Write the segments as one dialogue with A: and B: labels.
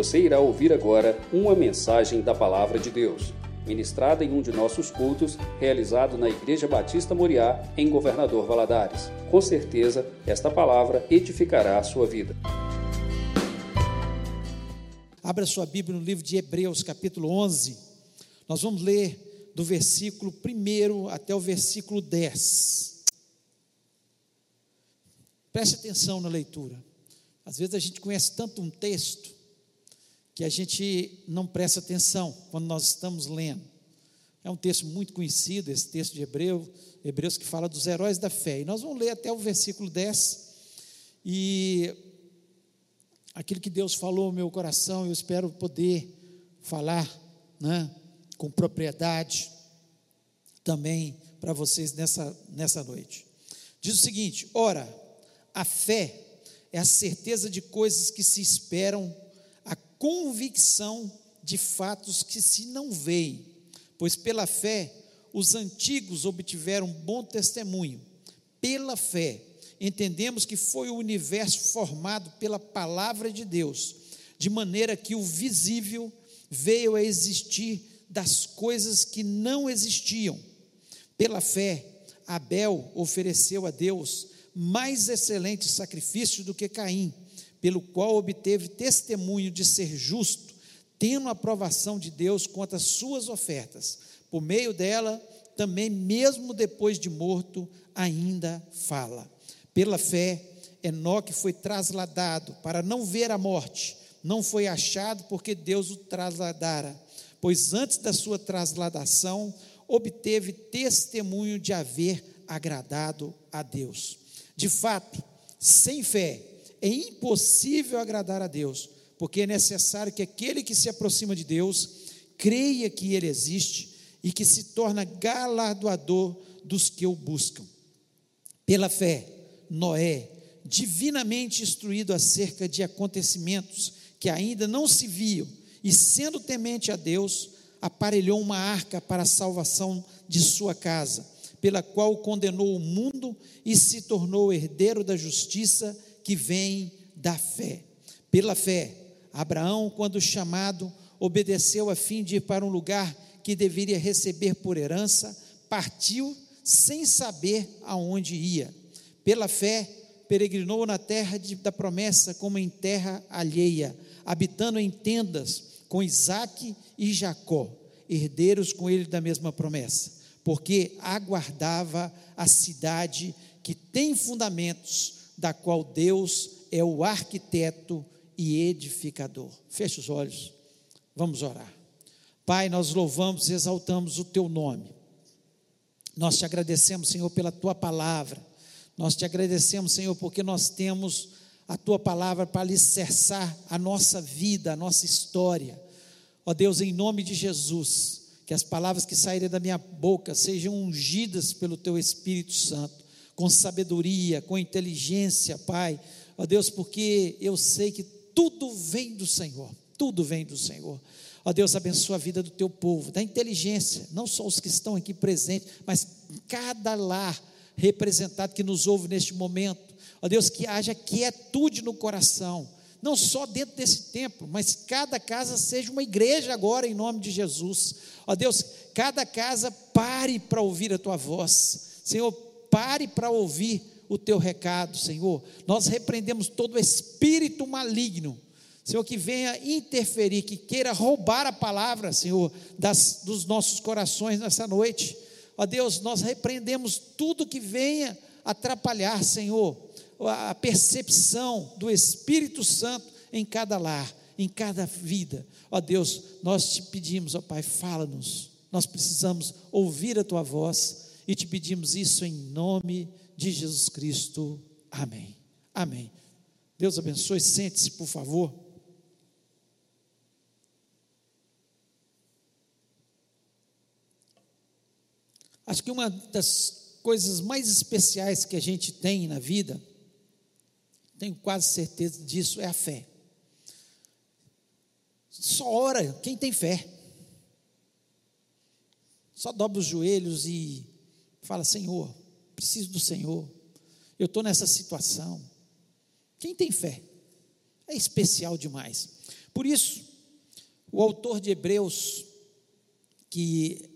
A: Você irá ouvir agora uma mensagem da Palavra de Deus, ministrada em um de nossos cultos, realizado na Igreja Batista Moriá, em Governador Valadares. Com certeza, esta palavra edificará a sua vida.
B: Abra sua Bíblia no livro de Hebreus, capítulo 11. Nós vamos ler do versículo 1 até o versículo 10. Preste atenção na leitura. Às vezes a gente conhece tanto um texto que a gente não presta atenção quando nós estamos lendo. É um texto muito conhecido, esse texto de Hebreu, Hebreus que fala dos heróis da fé. E nós vamos ler até o versículo 10. E aquilo que Deus falou no meu coração, eu espero poder falar né, com propriedade também para vocês nessa, nessa noite. Diz o seguinte: ora, a fé é a certeza de coisas que se esperam convicção de fatos que se não veem, pois pela fé os antigos obtiveram bom testemunho. Pela fé, entendemos que foi o universo formado pela palavra de Deus, de maneira que o visível veio a existir das coisas que não existiam. Pela fé, Abel ofereceu a Deus mais excelente sacrifício do que Caim pelo qual obteve testemunho de ser justo, tendo a aprovação de Deus quanto às suas ofertas. Por meio dela, também, mesmo depois de morto, ainda fala. Pela fé, Enoque foi trasladado para não ver a morte, não foi achado porque Deus o trasladara, pois antes da sua trasladação, obteve testemunho de haver agradado a Deus. De fato, sem fé, é impossível agradar a Deus, porque é necessário que aquele que se aproxima de Deus creia que Ele existe e que se torna galardoador dos que o buscam. Pela fé, Noé, divinamente instruído acerca de acontecimentos que ainda não se viam, e sendo temente a Deus, aparelhou uma arca para a salvação de sua casa, pela qual condenou o mundo e se tornou herdeiro da justiça que vem da fé. Pela fé, Abraão, quando chamado, obedeceu a fim de ir para um lugar que deveria receber por herança, partiu sem saber aonde ia. Pela fé, peregrinou na terra de, da promessa como em terra alheia, habitando em tendas com Isaque e Jacó, herdeiros com ele da mesma promessa, porque aguardava a cidade que tem fundamentos da qual Deus é o arquiteto e edificador. Feche os olhos, vamos orar. Pai, nós louvamos e exaltamos o teu nome. Nós te agradecemos, Senhor, pela tua palavra. Nós te agradecemos, Senhor, porque nós temos a tua palavra para alicerçar a nossa vida, a nossa história. Ó Deus, em nome de Jesus, que as palavras que saírem da minha boca sejam ungidas pelo teu Espírito Santo com sabedoria, com inteligência, Pai. Ó Deus, porque eu sei que tudo vem do Senhor, tudo vem do Senhor. Ó Deus, abençoa a vida do teu povo, da inteligência, não só os que estão aqui presentes, mas cada lar representado que nos ouve neste momento. Ó Deus, que haja quietude no coração, não só dentro desse templo, mas cada casa seja uma igreja agora, em nome de Jesus. Ó Deus, cada casa pare para ouvir a tua voz. Senhor, pare para ouvir o teu recado, Senhor. Nós repreendemos todo espírito maligno, Senhor, que venha interferir, que queira roubar a palavra, Senhor, das, dos nossos corações nessa noite. Ó Deus, nós repreendemos tudo que venha atrapalhar, Senhor, a percepção do Espírito Santo em cada lar, em cada vida. Ó Deus, nós te pedimos, ó Pai, fala-nos. Nós precisamos ouvir a tua voz e te pedimos isso em nome de Jesus Cristo. Amém. Amém. Deus abençoe. Sente-se, por favor. Acho que uma das coisas mais especiais que a gente tem na vida, tenho quase certeza disso, é a fé. Só ora quem tem fé. Só dobra os joelhos e Fala, Senhor, preciso do Senhor. Eu estou nessa situação. Quem tem fé? É especial demais. Por isso, o autor de Hebreus, que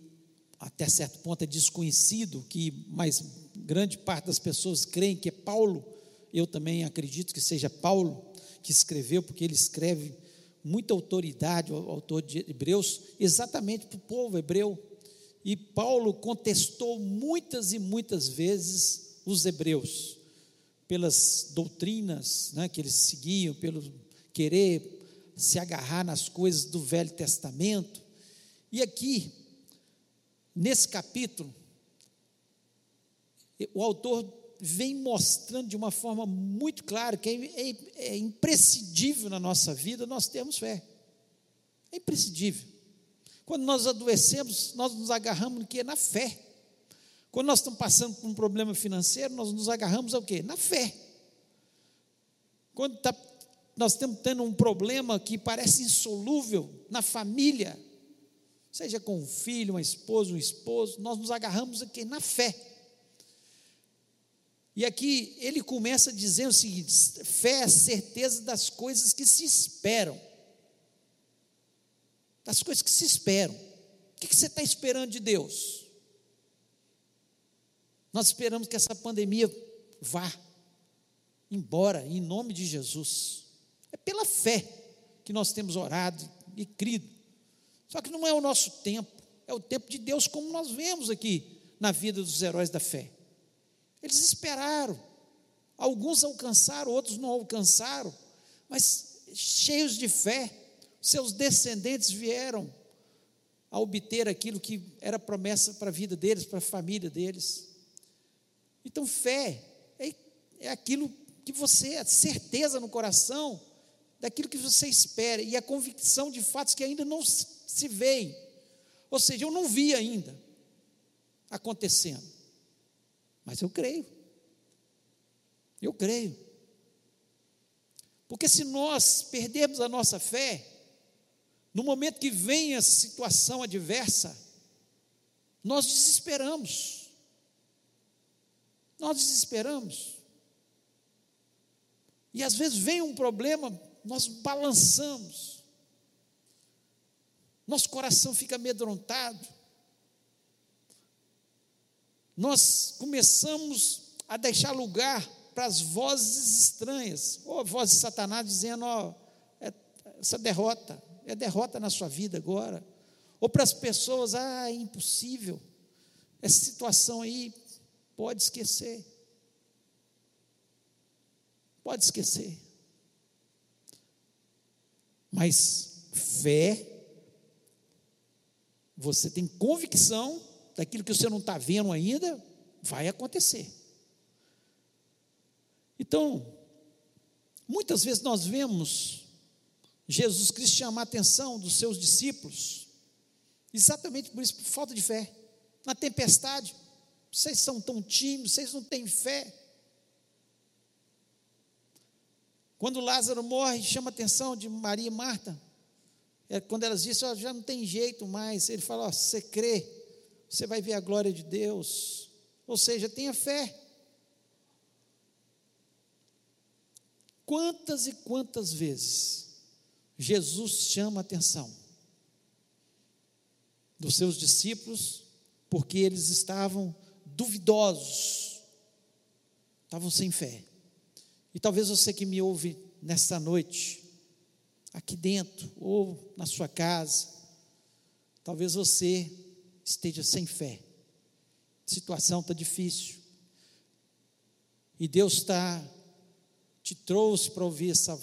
B: até certo ponto é desconhecido, que mais grande parte das pessoas creem que é Paulo, eu também acredito que seja Paulo que escreveu, porque ele escreve muita autoridade, o autor de Hebreus, exatamente para o povo hebreu. E Paulo contestou muitas e muitas vezes os hebreus, pelas doutrinas né, que eles seguiam, pelo querer se agarrar nas coisas do Velho Testamento. E aqui, nesse capítulo, o autor vem mostrando de uma forma muito clara que é, é, é imprescindível na nossa vida nós termos fé. É imprescindível. Quando nós adoecemos, nós nos agarramos no que? Na fé. Quando nós estamos passando por um problema financeiro, nós nos agarramos ao quê? Na fé. Quando tá, nós estamos tendo um problema que parece insolúvel na família, seja com um filho, uma esposa, um esposo, nós nos agarramos aqui na fé. E aqui ele começa dizendo o seguinte: fé é a certeza das coisas que se esperam. Das coisas que se esperam. O que você está esperando de Deus? Nós esperamos que essa pandemia vá embora, em nome de Jesus. É pela fé que nós temos orado e crido. Só que não é o nosso tempo, é o tempo de Deus, como nós vemos aqui na vida dos heróis da fé. Eles esperaram. Alguns alcançaram, outros não alcançaram, mas cheios de fé, seus descendentes vieram a obter aquilo que era promessa para a vida deles, para a família deles. Então, fé é, é aquilo que você, a certeza no coração daquilo que você espera e a convicção de fatos que ainda não se veem. Ou seja, eu não vi ainda acontecendo. Mas eu creio. Eu creio. Porque se nós perdermos a nossa fé, no momento que vem a situação adversa, nós desesperamos. Nós desesperamos. E às vezes vem um problema, nós balançamos. Nosso coração fica amedrontado nós começamos a deixar lugar para as vozes estranhas, ou a voz de Satanás dizendo: ó, é, essa derrota, é derrota na sua vida agora, ou para as pessoas: ah, é impossível, essa situação aí, pode esquecer, pode esquecer, mas fé, você tem convicção daquilo que você não está vendo ainda, vai acontecer. Então, muitas vezes nós vemos Jesus Cristo chamar a atenção dos seus discípulos, exatamente por isso, por falta de fé. Na tempestade, vocês são tão tímidos, vocês não têm fé. Quando Lázaro morre, chama a atenção de Maria e Marta. É quando elas dizem, oh, já não tem jeito mais. Ele fala, oh, você crê, você vai ver a glória de Deus. Ou seja, tenha fé. Quantas e quantas vezes Jesus chama a atenção dos seus discípulos, porque eles estavam duvidosos, estavam sem fé. E talvez você que me ouve nesta noite, aqui dentro, ou na sua casa, talvez você esteja sem fé. A situação está difícil. E Deus está te trouxe para ouvir essa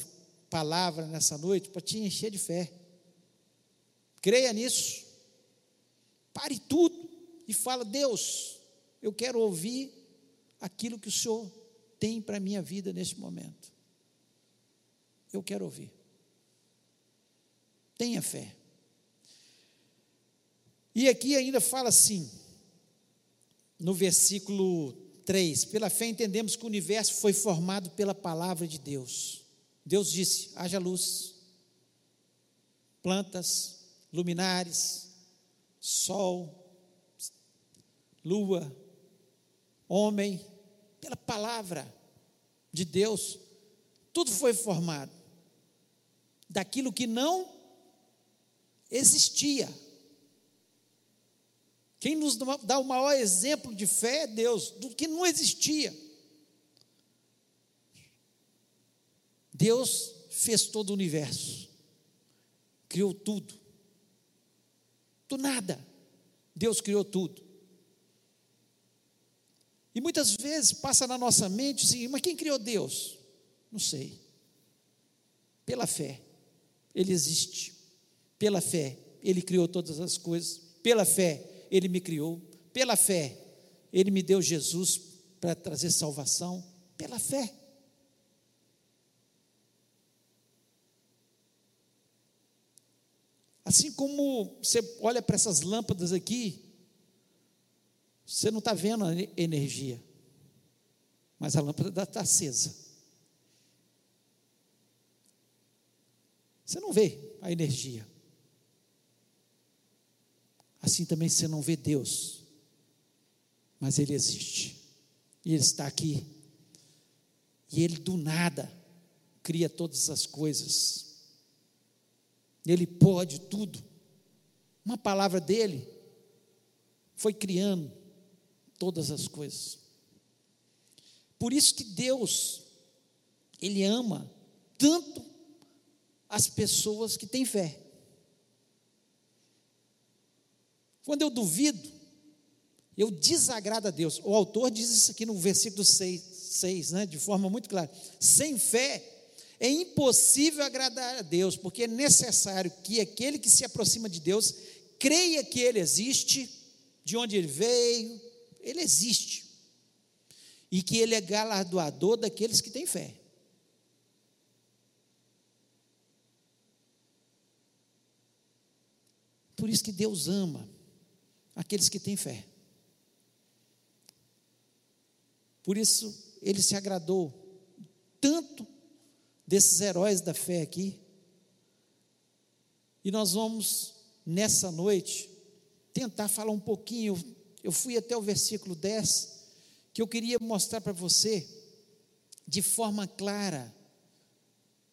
B: palavra nessa noite para te encher de fé. Creia nisso. Pare tudo e fala: Deus, eu quero ouvir aquilo que o Senhor tem para a minha vida neste momento. Eu quero ouvir. Tenha fé. E aqui ainda fala assim, no versículo 3: Pela fé entendemos que o universo foi formado pela palavra de Deus. Deus disse: haja luz, plantas, luminares, sol, lua, homem, pela palavra de Deus, tudo foi formado. daquilo que não existia. Quem nos dá o maior exemplo de fé é Deus, do que não existia. Deus fez todo o universo, criou tudo, do nada, Deus criou tudo. E muitas vezes passa na nossa mente assim, mas quem criou Deus? Não sei. Pela fé, Ele existe. Pela fé, Ele criou todas as coisas. Pela fé, Ele me criou. Pela fé, Ele me deu Jesus para trazer salvação. Pela fé. Assim como você olha para essas lâmpadas aqui, você não está vendo a energia, mas a lâmpada está acesa. Você não vê a energia. Assim também você não vê Deus, mas Ele existe, e Ele está aqui, e Ele do nada cria todas as coisas. Ele pode tudo. Uma palavra dele foi criando todas as coisas. Por isso que Deus, Ele ama tanto as pessoas que têm fé. Quando eu duvido, eu desagrado a Deus. O autor diz isso aqui no versículo 6, 6 né, de forma muito clara. Sem fé, é impossível agradar a Deus, porque é necessário que aquele que se aproxima de Deus creia que Ele existe, de onde Ele veio, Ele existe, e que Ele é galardoador daqueles que têm fé. Por isso que Deus ama aqueles que têm fé. Por isso ele se agradou tanto desses heróis da fé aqui. E nós vamos, nessa noite, tentar falar um pouquinho. Eu fui até o versículo 10, que eu queria mostrar para você, de forma clara,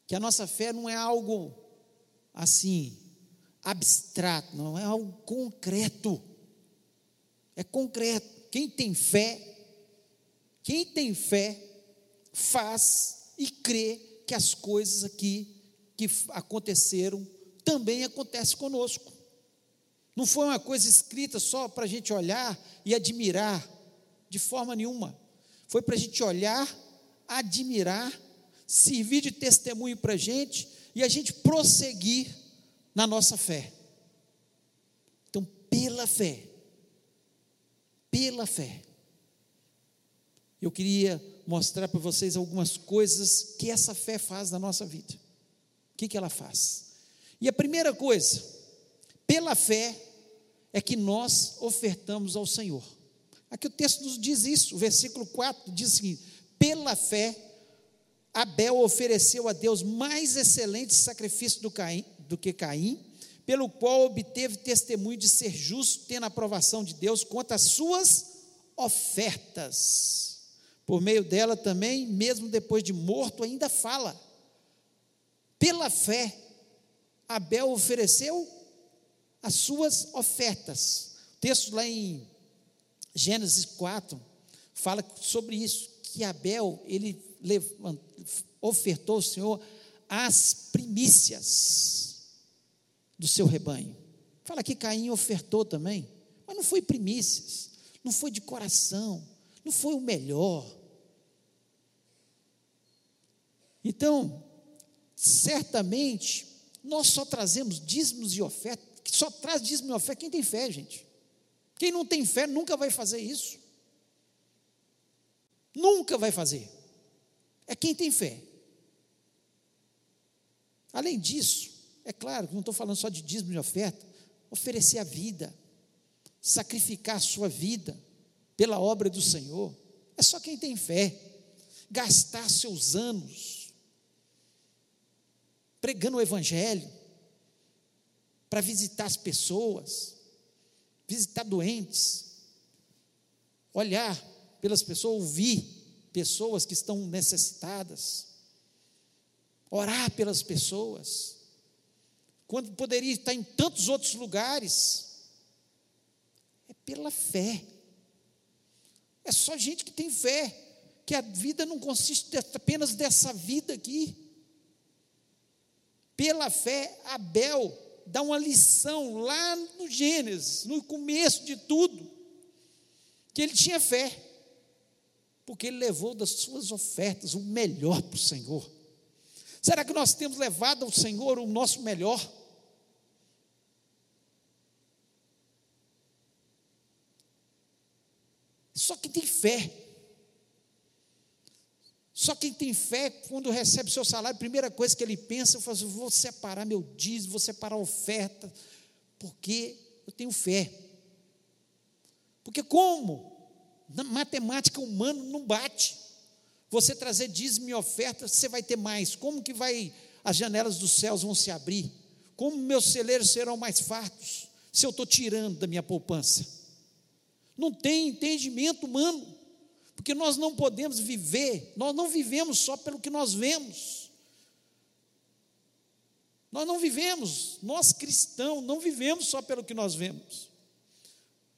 B: que a nossa fé não é algo assim, abstrato, não é algo concreto. É concreto. Quem tem fé, quem tem fé, faz e crê que as coisas aqui que aconteceram também acontecem conosco. Não foi uma coisa escrita só para a gente olhar e admirar, de forma nenhuma. Foi para a gente olhar, admirar, servir de testemunho para a gente e a gente prosseguir na nossa fé. Então, pela fé, pela fé, eu queria mostrar para vocês algumas coisas que essa fé faz na nossa vida. O que, que ela faz? E a primeira coisa, pela fé, é que nós ofertamos ao Senhor. Aqui o texto nos diz isso, o versículo 4 diz o seguinte: pela fé, Abel ofereceu a Deus mais excelente sacrifício do, Caim, do que Caim, pelo qual obteve testemunho de ser justo, tendo a aprovação de Deus quanto às suas ofertas. Por meio dela também, mesmo depois de morto, ainda fala. Pela fé, Abel ofereceu as suas ofertas. O texto lá em Gênesis 4 fala sobre isso, que Abel, ele ofertou ao Senhor as primícias do seu rebanho. Fala que Caim ofertou também, mas não foi primícias, não foi de coração, não foi o melhor, então, certamente, nós só trazemos dízimos e ofertas, só traz dízimo e oferta quem tem fé, gente. Quem não tem fé nunca vai fazer isso. Nunca vai fazer. É quem tem fé. Além disso, é claro que não estou falando só de dízimo e oferta, oferecer a vida, sacrificar a sua vida pela obra do Senhor. É só quem tem fé. Gastar seus anos pregando o Evangelho, para visitar as pessoas, visitar doentes, olhar pelas pessoas, ouvir pessoas que estão necessitadas, orar pelas pessoas. quando poderia estar em tantos outros lugares? É pela fé. É só gente que tem fé, que a vida não consiste apenas dessa vida aqui. Pela fé, Abel dá uma lição lá no Gênesis, no começo de tudo, que ele tinha fé, porque ele levou das suas ofertas o melhor para o Senhor. Será que nós temos levado ao Senhor o nosso melhor? Só quem tem fé. Só quem tem fé, quando recebe seu salário, a primeira coisa que ele pensa, eu faço, vou separar meu dízimo, vou separar a oferta, porque eu tenho fé. Porque como? Na matemática humana não bate. Você trazer dízimo e oferta, você vai ter mais. Como que vai as janelas dos céus vão se abrir? Como meus celeiros serão mais fartos se eu estou tirando da minha poupança? Não tem entendimento humano, porque nós não podemos viver, nós não vivemos só pelo que nós vemos. Nós não vivemos, nós cristãos, não vivemos só pelo que nós vemos.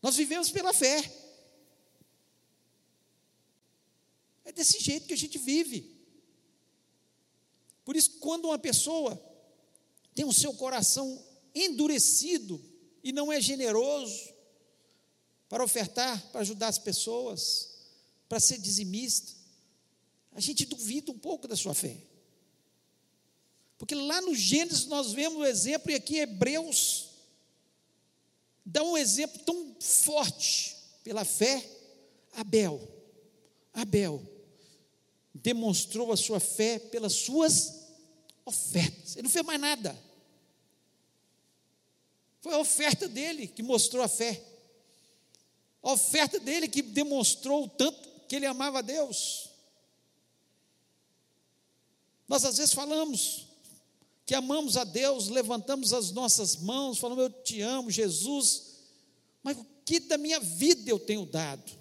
B: Nós vivemos pela fé. É desse jeito que a gente vive. Por isso, quando uma pessoa tem o seu coração endurecido e não é generoso para ofertar, para ajudar as pessoas, para ser dizimista, a gente duvida um pouco da sua fé. Porque lá no Gênesis nós vemos o exemplo, e aqui Hebreus dá um exemplo tão forte pela fé, Abel. Abel demonstrou a sua fé pelas suas ofertas. Ele não fez mais nada. Foi a oferta dele que mostrou a fé. A oferta dele que demonstrou o tanto que ele amava a Deus. Nós às vezes falamos que amamos a Deus, levantamos as nossas mãos, falamos eu te amo, Jesus, mas o que da minha vida eu tenho dado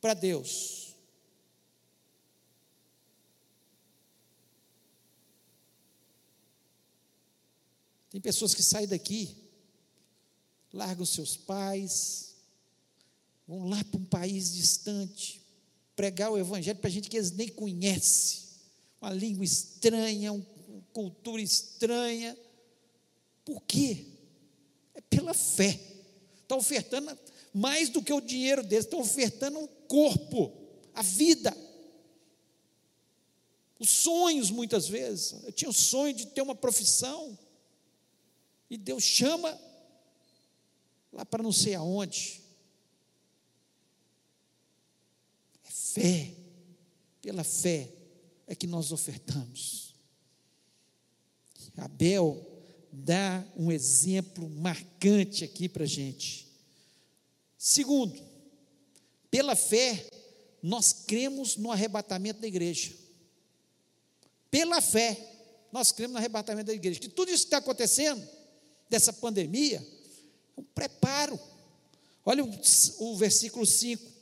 B: para Deus? Tem pessoas que saem daqui, largam seus pais, vão lá para um país distante, pregar o evangelho para gente que eles nem conhecem, uma língua estranha, uma cultura estranha. Por quê? É pela fé. Está ofertando mais do que o dinheiro deles, está ofertando um corpo, a vida. Os sonhos, muitas vezes. Eu tinha o sonho de ter uma profissão. E Deus chama lá para não sei aonde. É fé, pela fé é que nós ofertamos. Abel dá um exemplo marcante aqui para a gente. Segundo, pela fé, nós cremos no arrebatamento da igreja. Pela fé, nós cremos no arrebatamento da igreja. Que tudo isso que está acontecendo dessa pandemia, um preparo. Olha o, o versículo 5.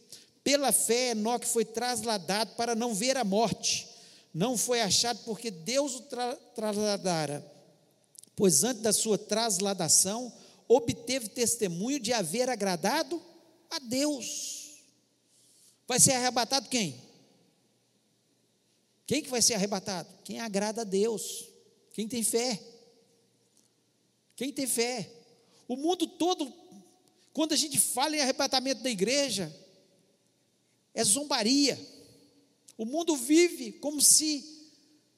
B: Pela fé, Enoque foi trasladado para não ver a morte. Não foi achado porque Deus o tra trasladara. Pois antes da sua trasladação, obteve testemunho de haver agradado a Deus. Vai ser arrebatado quem? Quem que vai ser arrebatado? Quem agrada a Deus. Quem tem fé. Quem tem fé. O mundo todo, quando a gente fala em arrebatamento da igreja, é zombaria. O mundo vive como se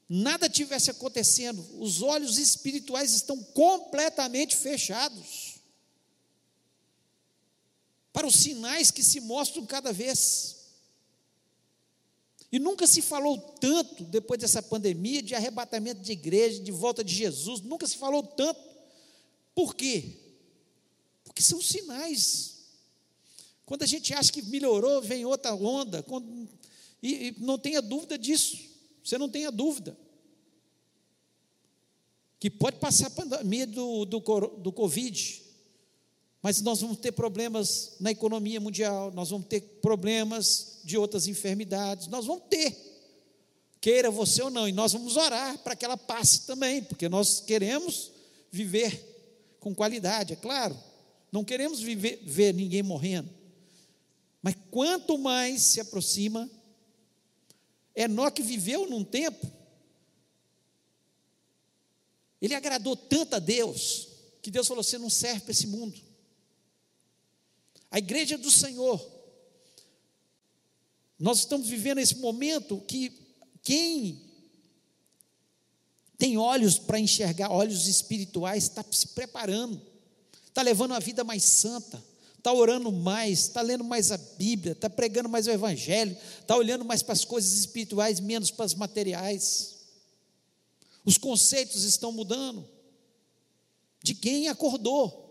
B: nada tivesse acontecendo. Os olhos espirituais estão completamente fechados para os sinais que se mostram cada vez. E nunca se falou tanto, depois dessa pandemia, de arrebatamento de igreja, de volta de Jesus, nunca se falou tanto por quê? Porque são sinais. Quando a gente acha que melhorou, vem outra onda. Quando, e, e não tenha dúvida disso. Você não tenha dúvida. Que pode passar a pandemia do, do, do Covid, mas nós vamos ter problemas na economia mundial, nós vamos ter problemas de outras enfermidades, nós vamos ter. queira você ou não, e nós vamos orar para que ela passe também, porque nós queremos viver com qualidade, é claro. Não queremos viver, ver ninguém morrendo. Mas quanto mais se aproxima, Enoque viveu num tempo, ele agradou tanto a Deus, que Deus falou: você não serve para esse mundo. A igreja do Senhor, nós estamos vivendo esse momento que quem tem olhos para enxergar, olhos espirituais, está se preparando, está levando uma vida mais santa, está orando mais, está lendo mais a Bíblia, está pregando mais o Evangelho, está olhando mais para as coisas espirituais, menos para as materiais. Os conceitos estão mudando. De quem acordou.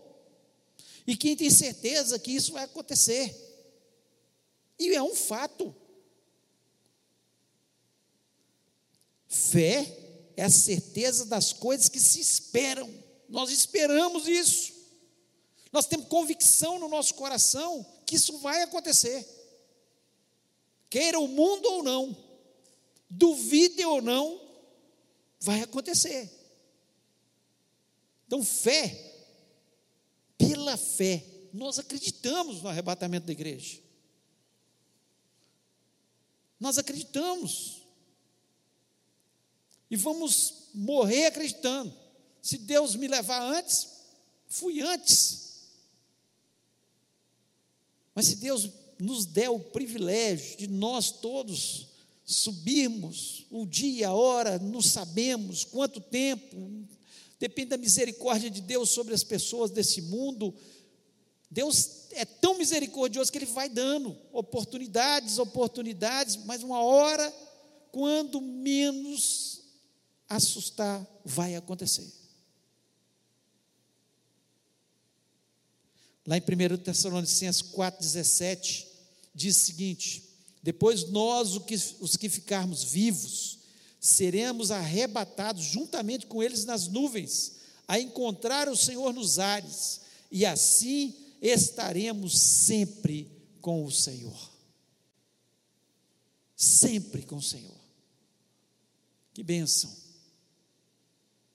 B: E quem tem certeza que isso vai acontecer. E é um fato. Fé é a certeza das coisas que se esperam. Nós esperamos isso. Nós temos convicção no nosso coração que isso vai acontecer. Queira o mundo ou não, duvide ou não, vai acontecer. Então, fé, pela fé, nós acreditamos no arrebatamento da igreja. Nós acreditamos. E vamos morrer acreditando. Se Deus me levar antes, fui antes. Mas se Deus nos der o privilégio de nós todos subirmos o dia, a hora, não sabemos quanto tempo, depende da misericórdia de Deus sobre as pessoas desse mundo. Deus é tão misericordioso que Ele vai dando oportunidades, oportunidades, mas uma hora, quando menos assustar, vai acontecer. Lá em 1 Tessalonicenses 4,17, diz o seguinte: Depois nós, os que ficarmos vivos, seremos arrebatados juntamente com eles nas nuvens, a encontrar o Senhor nos ares, e assim estaremos sempre com o Senhor. Sempre com o Senhor. Que bênção.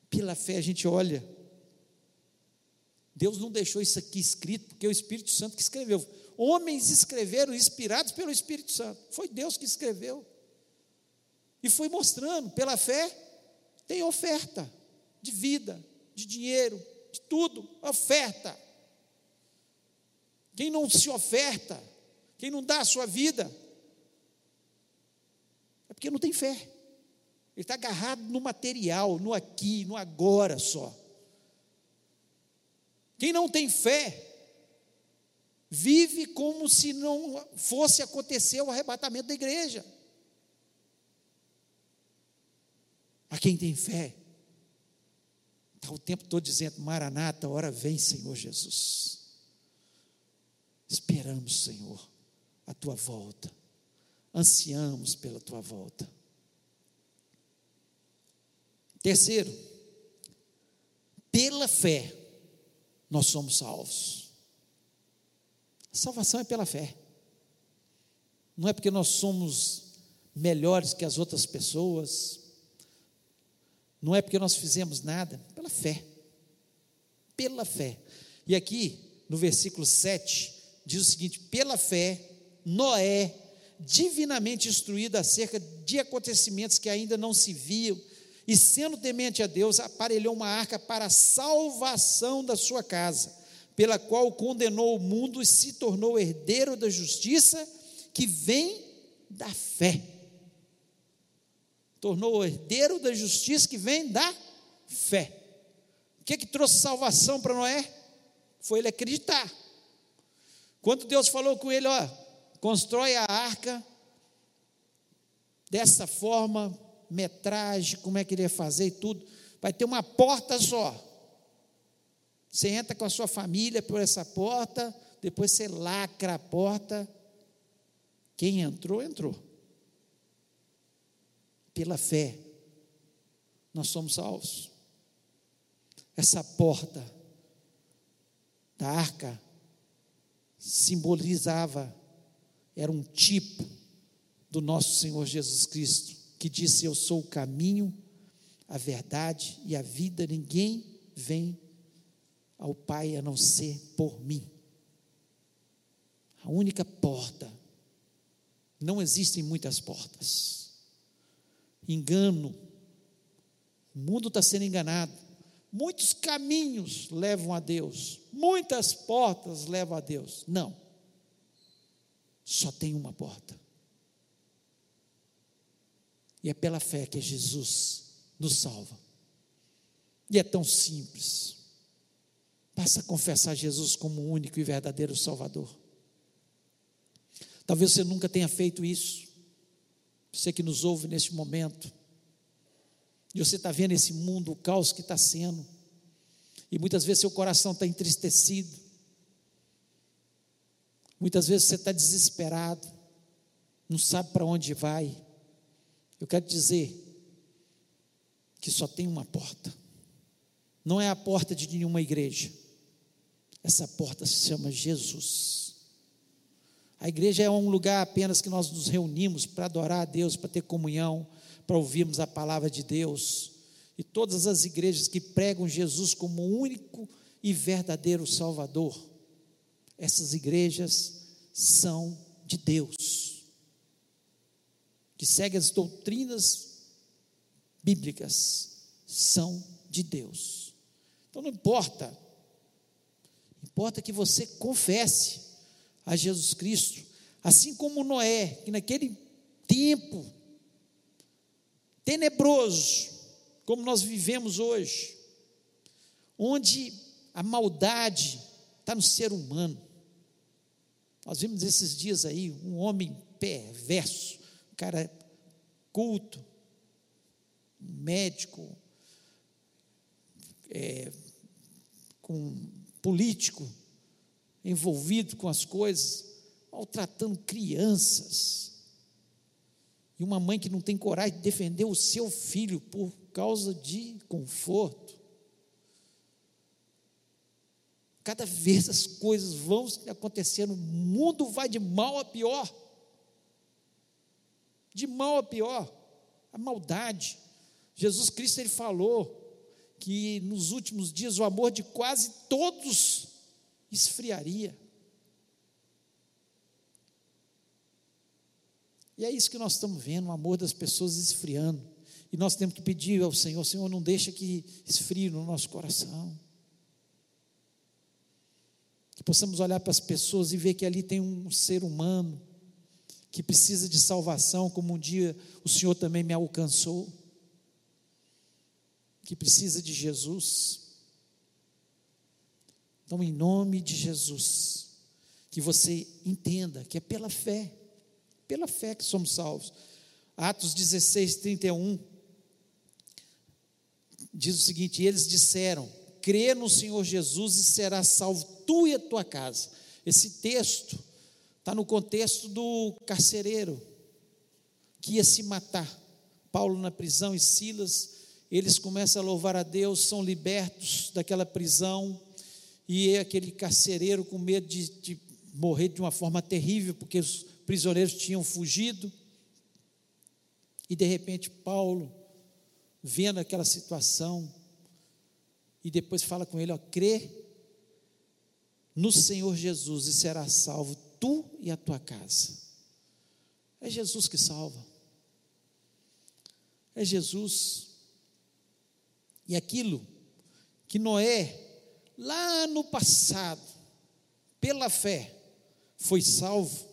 B: Pela fé a gente olha. Deus não deixou isso aqui escrito, porque é o Espírito Santo que escreveu. Homens escreveram inspirados pelo Espírito Santo. Foi Deus que escreveu. E foi mostrando, pela fé, tem oferta de vida, de dinheiro, de tudo, oferta. Quem não se oferta, quem não dá a sua vida, é porque não tem fé. Ele está agarrado no material, no aqui, no agora só. Quem não tem fé, vive como se não fosse acontecer o arrebatamento da igreja. Mas quem tem fé, está o tempo todo dizendo: Maranata, hora vem, Senhor Jesus. Esperamos, Senhor, a tua volta, ansiamos pela tua volta. Terceiro, pela fé, nós somos salvos. A salvação é pela fé. Não é porque nós somos melhores que as outras pessoas, não é porque nós fizemos nada, pela fé. Pela fé. E aqui, no versículo 7, diz o seguinte: pela fé, Noé, divinamente instruído acerca de acontecimentos que ainda não se viam, e sendo temente a Deus, aparelhou uma arca para a salvação da sua casa, pela qual condenou o mundo e se tornou herdeiro da justiça que vem da fé. Tornou herdeiro da justiça que vem da fé. O que, que trouxe salvação para Noé? Foi ele acreditar. Quando Deus falou com ele, ó, constrói a arca dessa forma, metragem, como é que ele ia fazer e tudo. Vai ter uma porta só. Você entra com a sua família por essa porta, depois você lacra a porta. Quem entrou, entrou. Pela fé, nós somos salvos. Essa porta da arca simbolizava, era um tipo do nosso Senhor Jesus Cristo que disse: Eu sou o caminho, a verdade e a vida, ninguém vem ao Pai a não ser por mim. A única porta. Não existem muitas portas. Engano. O mundo está sendo enganado. Muitos caminhos levam a Deus. Muitas portas levam a Deus. Não. Só tem uma porta. E é pela fé que Jesus nos salva. E é tão simples. Passa a confessar Jesus como o único e verdadeiro Salvador. Talvez você nunca tenha feito isso. Você que nos ouve neste momento. E você está vendo esse mundo, o caos que está sendo. E muitas vezes seu coração está entristecido. Muitas vezes você está desesperado. Não sabe para onde vai. Eu quero dizer que só tem uma porta. Não é a porta de nenhuma igreja. Essa porta se chama Jesus. A igreja é um lugar apenas que nós nos reunimos para adorar a Deus, para ter comunhão, para ouvirmos a palavra de Deus. E todas as igrejas que pregam Jesus como único e verdadeiro Salvador, essas igrejas são de Deus, que seguem as doutrinas bíblicas, são de Deus. Então não importa Importa que você confesse a Jesus Cristo, assim como Noé, que naquele tempo tenebroso, como nós vivemos hoje, onde a maldade está no ser humano. Nós vimos esses dias aí um homem perverso, cara culto, médico, é, com político envolvido com as coisas, maltratando crianças. E uma mãe que não tem coragem de defender o seu filho por causa de conforto. Cada vez as coisas vão acontecendo, o mundo vai de mal a pior. De mal a pior. A maldade. Jesus Cristo ele falou: que nos últimos dias o amor de quase todos esfriaria. E é isso que nós estamos vendo, o amor das pessoas esfriando. E nós temos que pedir ao Senhor, Senhor, não deixa que esfrie no nosso coração. Que possamos olhar para as pessoas e ver que ali tem um ser humano que precisa de salvação, como um dia o Senhor também me alcançou que precisa de Jesus. Então, em nome de Jesus, que você entenda que é pela fé, pela fé que somos salvos. Atos 16, 31 diz o seguinte: eles disseram: crê no Senhor Jesus e será salvo tu e a tua casa. Esse texto está no contexto do carcereiro que ia se matar. Paulo na prisão e Silas eles começam a louvar a Deus, são libertos daquela prisão, e é aquele carcereiro com medo de, de morrer de uma forma terrível, porque os prisioneiros tinham fugido. E de repente Paulo, vendo aquela situação, e depois fala com ele: ó, crê no Senhor Jesus e será salvo tu e a tua casa. É Jesus que salva. É Jesus. E aquilo que Noé, lá no passado, pela fé, foi salvo,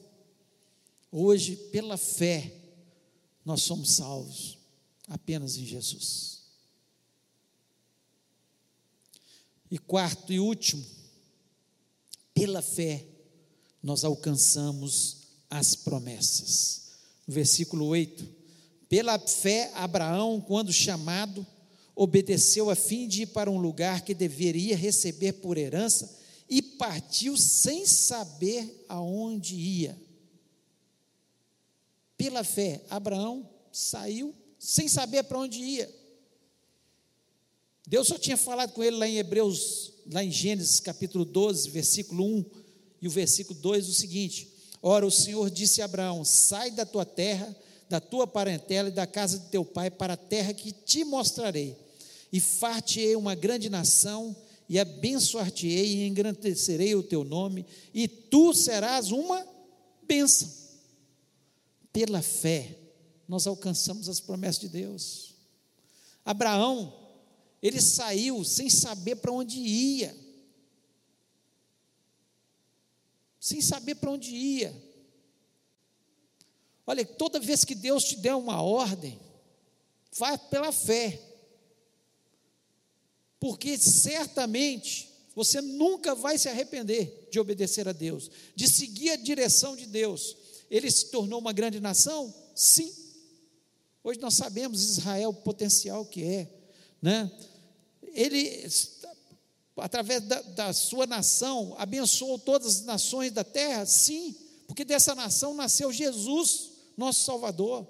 B: hoje, pela fé, nós somos salvos apenas em Jesus. E quarto e último, pela fé, nós alcançamos as promessas. No versículo 8: Pela fé, Abraão, quando chamado, obedeceu a fim de ir para um lugar que deveria receber por herança e partiu sem saber aonde ia. Pela fé, Abraão saiu sem saber para onde ia. Deus só tinha falado com ele lá em Hebreus, lá em Gênesis capítulo 12, versículo 1 e o versículo 2, o seguinte: Ora, o Senhor disse a Abraão: Sai da tua terra, da tua parentela e da casa de teu pai para a terra que te mostrarei. E far-te-ei uma grande nação, e abençoar-te-ei e engrandecerei o teu nome, e tu serás uma bênção. Pela fé, nós alcançamos as promessas de Deus. Abraão, ele saiu sem saber para onde ia, sem saber para onde ia. Olha, toda vez que Deus te der uma ordem, vá pela fé, porque certamente você nunca vai se arrepender de obedecer a Deus, de seguir a direção de Deus. Ele se tornou uma grande nação? Sim. Hoje nós sabemos Israel o potencial que é, né? Ele através da, da sua nação, abençoou todas as nações da terra? Sim, porque dessa nação nasceu Jesus, nosso Salvador.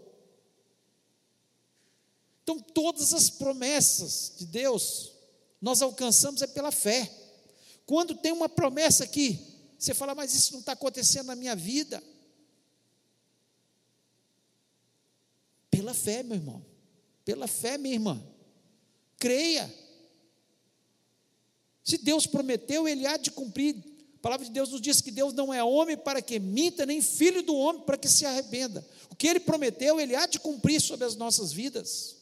B: Então, todas as promessas de Deus, nós alcançamos é pela fé. Quando tem uma promessa aqui, você fala, mas isso não está acontecendo na minha vida. Pela fé, meu irmão. Pela fé, minha irmã. Creia. Se Deus prometeu, Ele há de cumprir. A palavra de Deus nos diz que Deus não é homem para que minta, nem filho do homem para que se arrependa. O que Ele prometeu, Ele há de cumprir sobre as nossas vidas.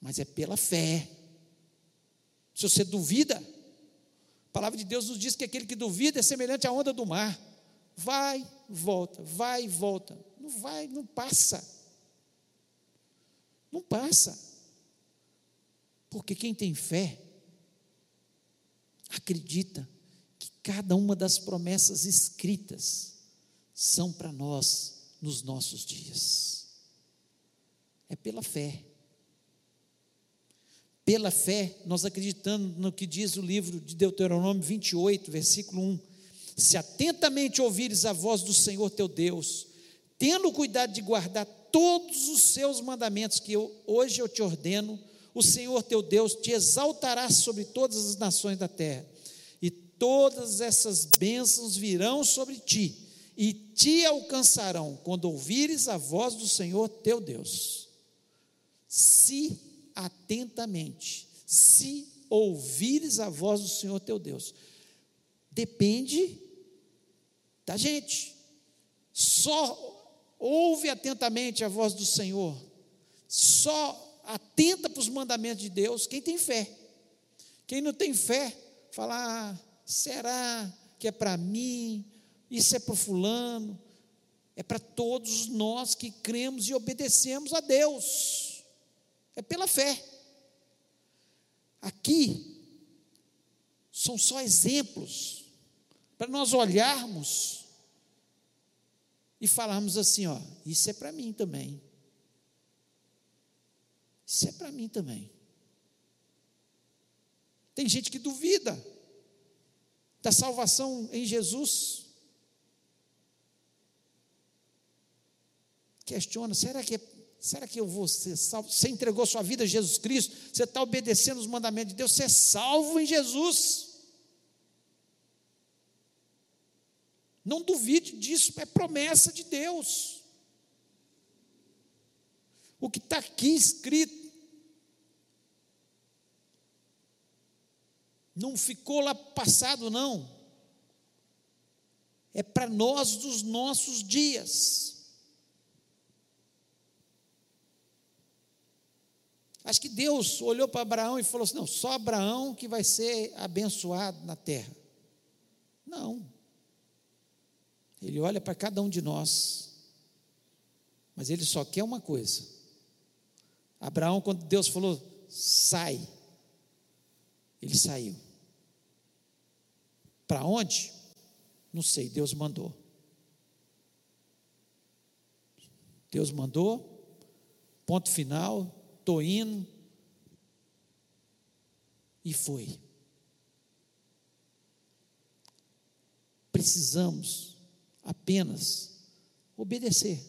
B: Mas é pela fé. Se você duvida, a palavra de Deus nos diz que aquele que duvida é semelhante à onda do mar. Vai, volta, vai volta. Não vai, não passa. Não passa. Porque quem tem fé, acredita que cada uma das promessas escritas são para nós nos nossos dias. É pela fé. Pela fé, nós acreditamos no que diz o livro de Deuteronômio 28, versículo 1. Se atentamente ouvires a voz do Senhor teu Deus, tendo cuidado de guardar todos os seus mandamentos que eu, hoje eu te ordeno, o Senhor teu Deus te exaltará sobre todas as nações da terra, e todas essas bênçãos virão sobre ti, e te alcançarão quando ouvires a voz do Senhor teu Deus. Se atentamente, se ouvires a voz do Senhor teu Deus, depende da gente. Só ouve atentamente a voz do Senhor, só atenta para os mandamentos de Deus quem tem fé. Quem não tem fé, fala: ah, será que é para mim? Isso é para o fulano? É para todos nós que cremos e obedecemos a Deus. É pela fé. Aqui são só exemplos para nós olharmos e falarmos assim, ó, isso é para mim também. Isso é para mim também. Tem gente que duvida da salvação em Jesus. Questiona, será que, será que eu vou ser salvo? Você entregou sua vida a Jesus Cristo, você está obedecendo os mandamentos de Deus, você é salvo em Jesus. Não duvide disso, é promessa de Deus o que está aqui escrito. Não ficou lá passado, não. É para nós dos nossos dias. Acho que Deus olhou para Abraão e falou assim: não, só Abraão que vai ser abençoado na terra. Não. Ele olha para cada um de nós, mas ele só quer uma coisa: Abraão, quando Deus falou, sai, ele saiu. Para onde? Não sei, Deus mandou. Deus mandou, ponto final, estou indo, e foi. Precisamos apenas obedecer.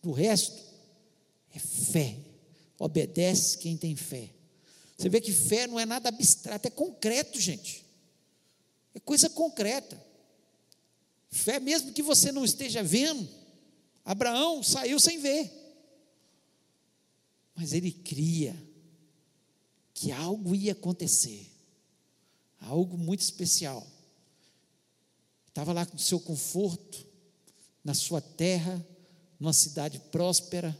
B: Do resto, é fé. Obedece quem tem fé. Você vê que fé não é nada abstrato, é concreto, gente. É coisa concreta. Fé mesmo que você não esteja vendo. Abraão saiu sem ver. Mas ele cria que algo ia acontecer. Algo muito especial. Estava lá com o seu conforto, na sua terra, numa cidade próspera,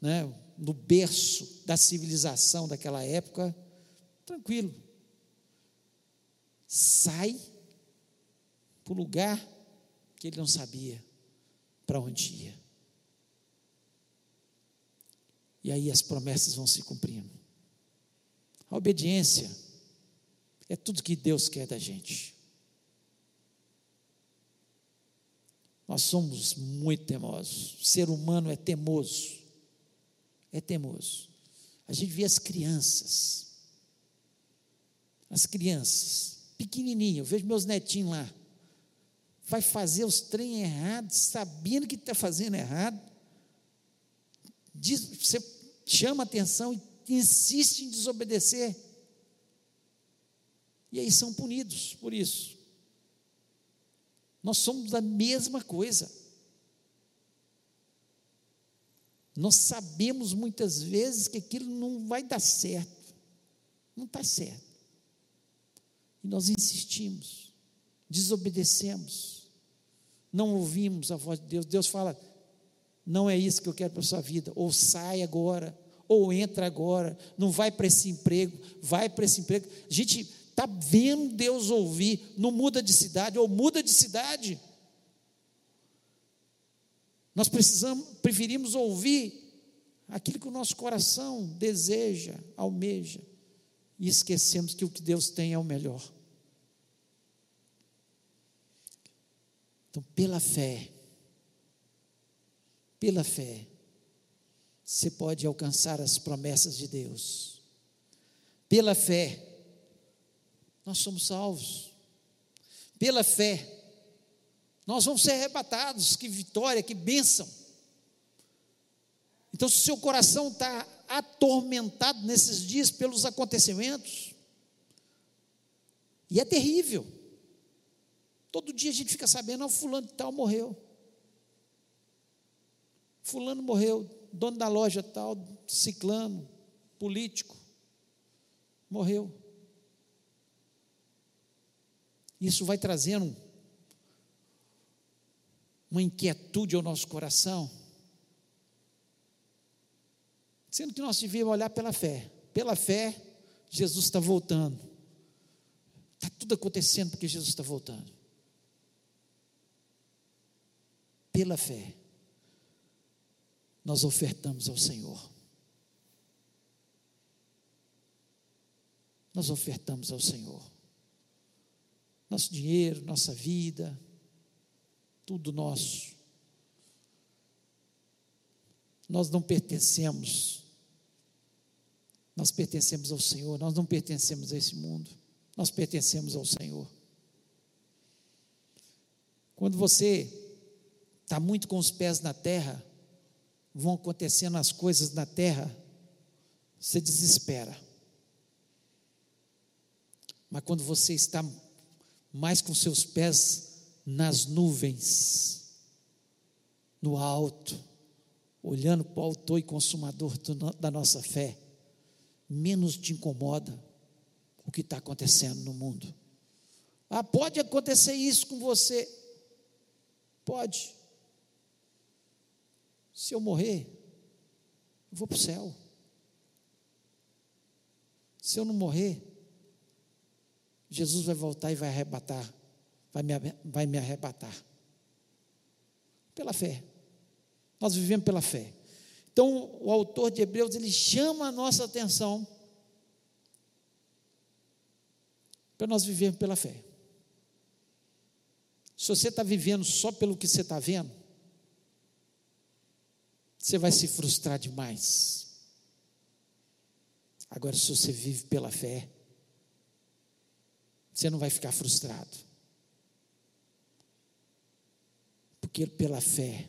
B: né, no berço da civilização daquela época, tranquilo. Sai para o lugar que ele não sabia para onde ia. E aí as promessas vão se cumprindo. A obediência é tudo que Deus quer da gente. Nós somos muito temosos. O ser humano é temoso. É temoso. A gente vê as crianças. As crianças, pequenininho, eu vejo meus netinhos lá. Vai fazer os trem errados, sabendo que está fazendo errado. Diz, você chama atenção e insiste em desobedecer. E aí são punidos por isso. Nós somos a mesma coisa. Nós sabemos muitas vezes que aquilo não vai dar certo. Não está certo. E nós insistimos, desobedecemos, não ouvimos a voz de Deus. Deus fala: não é isso que eu quero para a sua vida. Ou sai agora, ou entra agora, não vai para esse emprego, vai para esse emprego. A gente está vendo Deus ouvir, não muda de cidade, ou muda de cidade. Nós precisamos, preferimos ouvir aquilo que o nosso coração deseja, almeja, e esquecemos que o que Deus tem é o melhor. Então, pela fé, pela fé, você pode alcançar as promessas de Deus. Pela fé, nós somos salvos. Pela fé, nós vamos ser arrebatados. Que vitória, que bênção. Então, se o seu coração está atormentado nesses dias pelos acontecimentos, e é terrível. Todo dia a gente fica sabendo, ah, fulano de tal morreu. Fulano morreu, dono da loja tal, ciclano, político, morreu. Isso vai trazendo uma inquietude ao nosso coração, sendo que nós devemos olhar pela fé. Pela fé, Jesus está voltando. Está tudo acontecendo porque Jesus está voltando. Pela fé, nós ofertamos ao Senhor. Nós ofertamos ao Senhor nosso dinheiro, nossa vida, tudo nosso. Nós não pertencemos, nós pertencemos ao Senhor, nós não pertencemos a esse mundo, nós pertencemos ao Senhor. Quando você está muito com os pés na terra, vão acontecendo as coisas na terra, você desespera. Mas quando você está mais com seus pés nas nuvens, no alto, olhando para o autor e consumador da nossa fé, menos te incomoda o que está acontecendo no mundo. Ah, pode acontecer isso com você? Pode. Se eu morrer, eu vou para o céu. Se eu não morrer, Jesus vai voltar e vai arrebatar, vai me, vai me arrebatar. Pela fé. Nós vivemos pela fé. Então, o autor de Hebreus, ele chama a nossa atenção para nós vivermos pela fé. Se você está vivendo só pelo que você está vendo, você vai se frustrar demais. Agora, se você vive pela fé, você não vai ficar frustrado. Porque pela fé,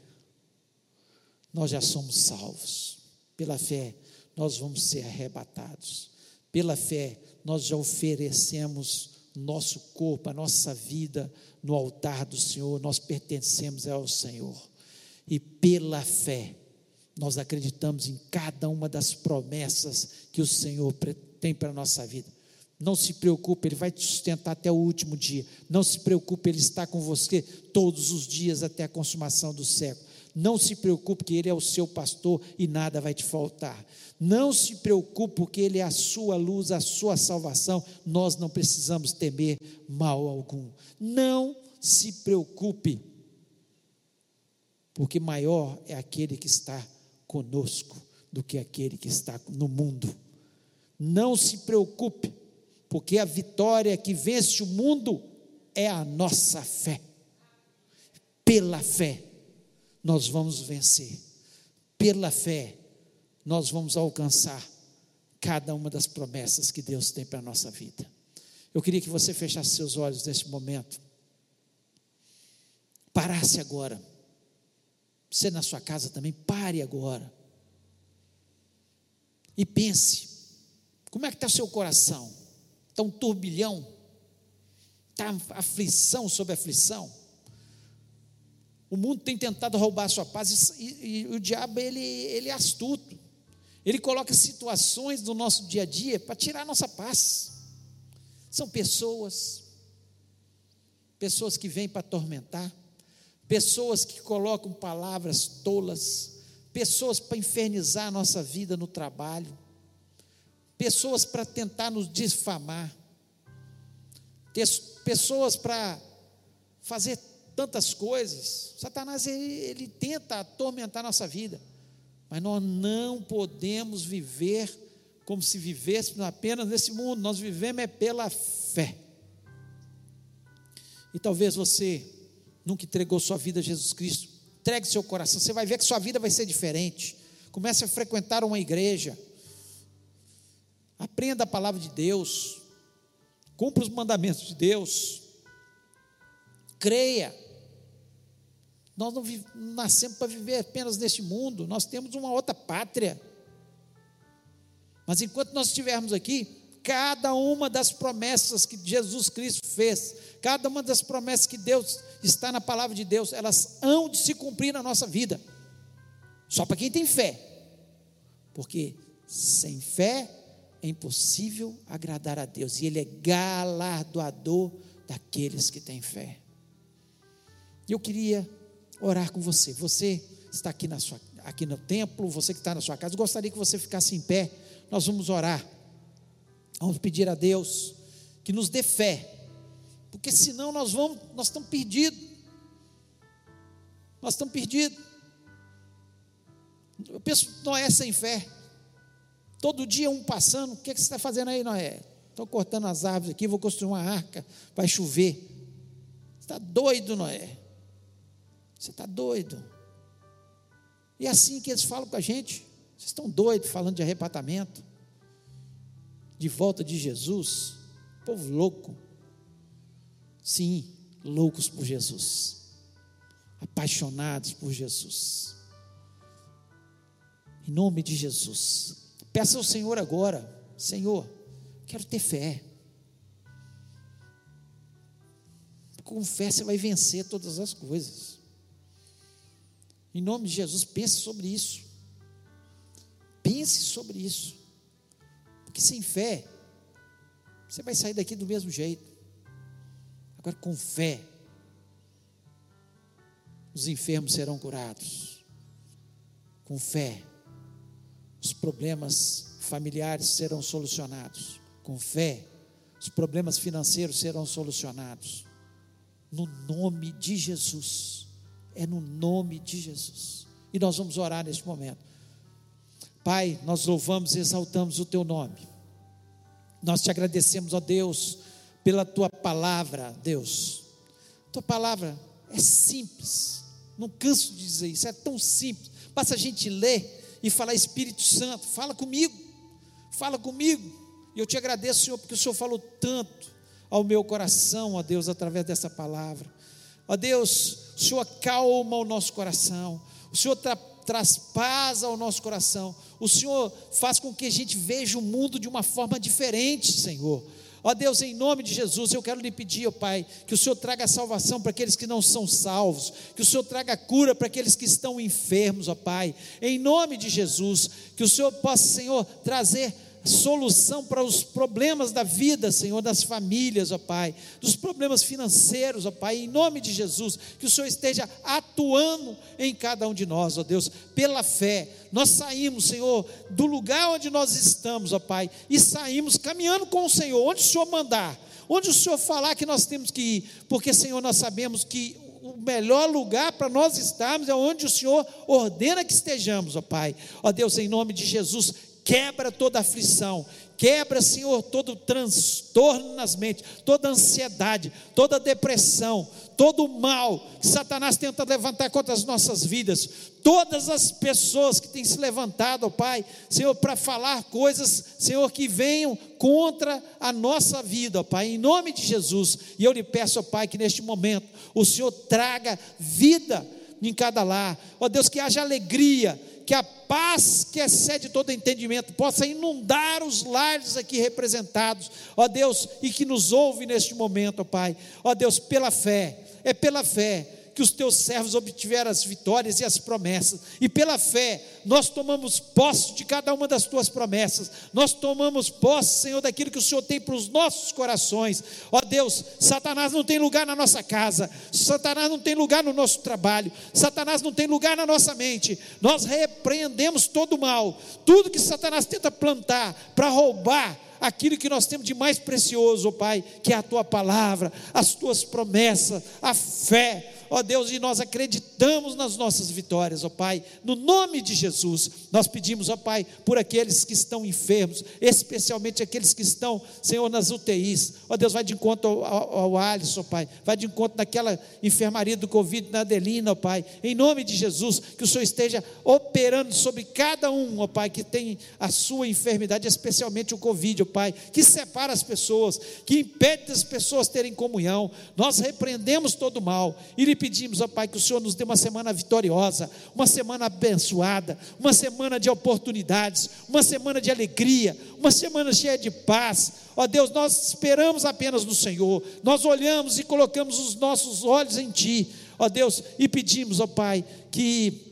B: nós já somos salvos. Pela fé, nós vamos ser arrebatados. Pela fé, nós já oferecemos nosso corpo, a nossa vida no altar do Senhor, nós pertencemos ao Senhor. E pela fé, nós acreditamos em cada uma das promessas que o Senhor tem para a nossa vida. Não se preocupe, Ele vai te sustentar até o último dia. Não se preocupe, Ele está com você todos os dias até a consumação do século. Não se preocupe, que Ele é o seu pastor e nada vai te faltar. Não se preocupe, porque Ele é a sua luz, a sua salvação. Nós não precisamos temer mal algum. Não se preocupe, porque maior é aquele que está conosco do que aquele que está no mundo. Não se preocupe, porque a vitória que vence o mundo é a nossa fé. Pela fé, nós vamos vencer. Pela fé, nós vamos alcançar cada uma das promessas que Deus tem para a nossa vida. Eu queria que você fechasse seus olhos neste momento, parasse agora. Você na sua casa também, pare agora. E pense: como é que está o seu coração? Está um turbilhão? Está aflição sobre aflição? O mundo tem tentado roubar a sua paz e, e, e o diabo ele, ele é astuto. Ele coloca situações do nosso dia a dia para tirar a nossa paz. São pessoas, pessoas que vêm para atormentar, pessoas que colocam palavras tolas, pessoas para infernizar a nossa vida no trabalho, pessoas para tentar nos difamar, pessoas para fazer tantas coisas. Satanás ele, ele tenta atormentar nossa vida. Mas nós não podemos viver como se vivêssemos apenas nesse mundo, nós vivemos é pela fé. E talvez você nunca entregou sua vida a Jesus Cristo, entregue seu coração, você vai ver que sua vida vai ser diferente. Comece a frequentar uma igreja, aprenda a palavra de Deus, cumpra os mandamentos de Deus, creia, nós não nascemos para viver apenas neste mundo, nós temos uma outra pátria. Mas enquanto nós estivermos aqui, cada uma das promessas que Jesus Cristo fez, cada uma das promessas que Deus está na palavra de Deus, elas hão de se cumprir na nossa vida. Só para quem tem fé. Porque sem fé é impossível agradar a Deus, e Ele é galardoador daqueles que têm fé. Eu queria orar com você. Você está aqui, na sua, aqui no templo, você que está na sua casa, gostaria que você ficasse em pé. Nós vamos orar. Vamos pedir a Deus que nos dê fé, porque senão nós vamos, nós estamos perdidos. Nós estamos perdidos. Eu penso, Noé sem fé. Todo dia um passando, o que, é que você está fazendo aí, Noé? Estou cortando as árvores aqui, vou construir uma arca, vai chover. Está doido, Noé? Você está doido? E é assim que eles falam com a gente. Vocês estão doidos falando de arrebatamento, de volta de Jesus. Povo louco. Sim, loucos por Jesus, apaixonados por Jesus. Em nome de Jesus, peça ao Senhor agora: Senhor, quero ter fé. Com fé você vai vencer todas as coisas. Em nome de Jesus, pense sobre isso. Pense sobre isso. Porque sem fé, você vai sair daqui do mesmo jeito. Agora, com fé, os enfermos serão curados. Com fé, problemas familiares serão solucionados. Com fé, os problemas financeiros serão solucionados. No nome de Jesus é no nome de Jesus. E nós vamos orar neste momento. Pai, nós louvamos e exaltamos o teu nome. Nós te agradecemos, ó Deus, pela tua palavra, Deus. Tua palavra é simples. Não canso de dizer isso, é tão simples. Basta a gente ler e falar Espírito Santo, fala comigo. Fala comigo. E eu te agradeço, Senhor, porque o Senhor falou tanto ao meu coração, ó Deus, através dessa palavra. Ó Deus, o Senhor acalma o nosso coração, o Senhor tra traz paz ao nosso coração, o Senhor faz com que a gente veja o mundo de uma forma diferente, Senhor. Ó Deus, em nome de Jesus, eu quero lhe pedir, ó Pai, que o Senhor traga salvação para aqueles que não são salvos, que o Senhor traga cura para aqueles que estão enfermos, ó Pai, em nome de Jesus, que o Senhor possa, Senhor, trazer solução para os problemas da vida, Senhor, das famílias, ó Pai, dos problemas financeiros, ó Pai, em nome de Jesus, que o Senhor esteja atuando em cada um de nós, ó Deus, pela fé. Nós saímos, Senhor, do lugar onde nós estamos, ó Pai, e saímos caminhando com o Senhor, onde o Senhor mandar, onde o Senhor falar que nós temos que ir, porque, Senhor, nós sabemos que o melhor lugar para nós estarmos é onde o Senhor ordena que estejamos, ó Pai. Ó Deus, em nome de Jesus, quebra toda aflição, quebra, Senhor, todo transtorno nas mentes, toda ansiedade, toda depressão, todo mal que Satanás tenta levantar contra as nossas vidas, todas as pessoas que têm se levantado, ó Pai, Senhor, para falar coisas, Senhor, que venham contra a nossa vida, ó Pai, em nome de Jesus, e eu lhe peço, ó Pai, que neste momento o Senhor traga vida em cada lar, ó Deus, que haja alegria, que a paz que excede todo entendimento possa inundar os lares aqui representados, ó Deus, e que nos ouve neste momento, ó Pai, ó Deus, pela fé, é pela fé que os teus servos obtiveram as vitórias e as promessas, e pela fé nós tomamos posse de cada uma das tuas promessas, nós tomamos posse, Senhor, daquilo que o Senhor tem para os nossos corações. Ó Deus, Satanás não tem lugar na nossa casa, Satanás não tem lugar no nosso trabalho, Satanás não tem lugar na nossa mente. Nós repreendemos todo o mal, tudo que Satanás tenta plantar para roubar aquilo que nós temos de mais precioso, ó Pai, que é a tua palavra, as tuas promessas, a fé ó Deus, e nós acreditamos nas nossas vitórias, ó Pai, no nome de Jesus, nós pedimos, ó Pai, por aqueles que estão enfermos, especialmente aqueles que estão, Senhor, nas UTIs, ó Deus, vai de encontro ao, ao, ao Alisson, ó Pai, vai de encontro naquela enfermaria do Covid, na Adelina, ó Pai, em nome de Jesus, que o Senhor esteja operando sobre cada um, ó Pai, que tem a sua enfermidade, especialmente o Covid, ó Pai, que separa as pessoas, que impede as pessoas terem comunhão, nós repreendemos todo o mal e lhe pedimos, ó Pai, que o Senhor nos dê uma semana vitoriosa, uma semana abençoada, uma semana de oportunidades, uma semana de alegria, uma semana cheia de paz. Ó Deus, nós esperamos apenas no Senhor, nós olhamos e colocamos os nossos olhos em Ti, ó Deus, e pedimos, ó Pai, que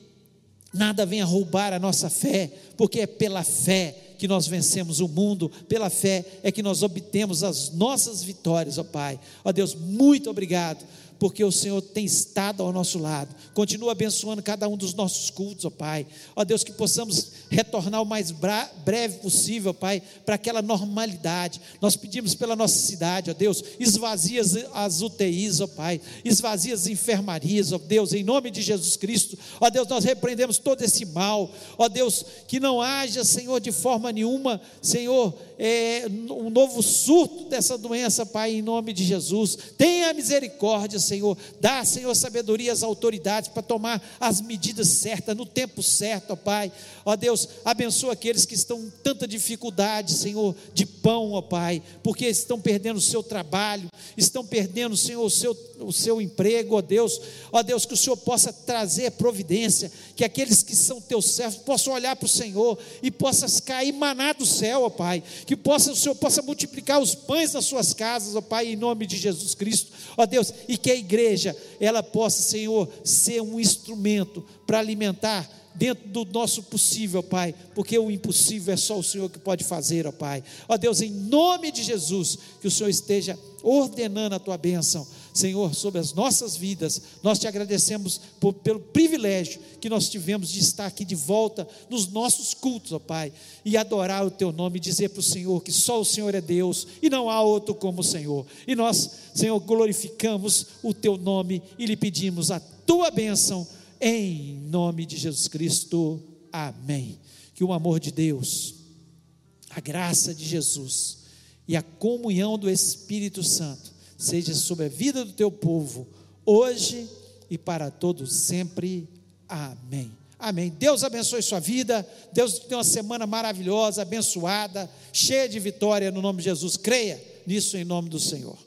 B: nada venha roubar a nossa fé, porque é pela fé que nós vencemos o mundo, pela fé é que nós obtemos as nossas vitórias, ó Pai. Ó Deus, muito obrigado porque o Senhor tem estado ao nosso lado. Continua abençoando cada um dos nossos cultos, ó Pai. Ó Deus, que possamos retornar o mais breve possível, Pai, para aquela normalidade. Nós pedimos pela nossa cidade, ó Deus, esvazia as UTIs, ó Pai, esvazia as enfermarias, ó Deus, em nome de Jesus Cristo. Ó Deus, nós repreendemos todo esse mal. Ó Deus, que não haja, Senhor, de forma nenhuma, Senhor, é, um novo surto dessa doença, Pai, em nome de Jesus. Tenha misericórdia, Senhor. Dá, Senhor, sabedoria às autoridades para tomar as medidas certas, no tempo certo, ó Pai. Ó Deus, abençoa aqueles que estão com tanta dificuldade, Senhor, de pão, ó Pai, porque estão perdendo o seu trabalho, estão perdendo, Senhor, o seu, o seu emprego, ó Deus. Ó Deus, que o Senhor possa trazer providência, que aqueles que são teus servos possam olhar para o Senhor e possam cair maná do céu, ó Pai. Que possa, o Senhor possa multiplicar os pães nas suas casas, ó Pai, em nome de Jesus Cristo, ó Deus, e que a igreja, ela possa, Senhor, ser um instrumento para alimentar dentro do nosso possível, Pai, porque o impossível é só o Senhor que pode fazer, ó Pai. Ó Deus, em nome de Jesus, que o Senhor esteja ordenando a tua bênção, Senhor, sobre as nossas vidas. Nós te agradecemos por, pelo privilégio que nós tivemos de estar aqui de volta nos nossos cultos, ó Pai, e adorar o teu nome, dizer para o Senhor que só o Senhor é Deus e não há outro como o Senhor. E nós, Senhor, glorificamos o teu nome e lhe pedimos a tua bênção em nome de Jesus Cristo. Amém. Que o amor de Deus, a graça de Jesus e a comunhão do Espírito Santo seja sobre a vida do teu povo, hoje e para todos sempre. Amém. Amém. Deus abençoe sua vida. Deus tenha uma semana maravilhosa, abençoada, cheia de vitória no nome de Jesus. Creia nisso em nome do Senhor.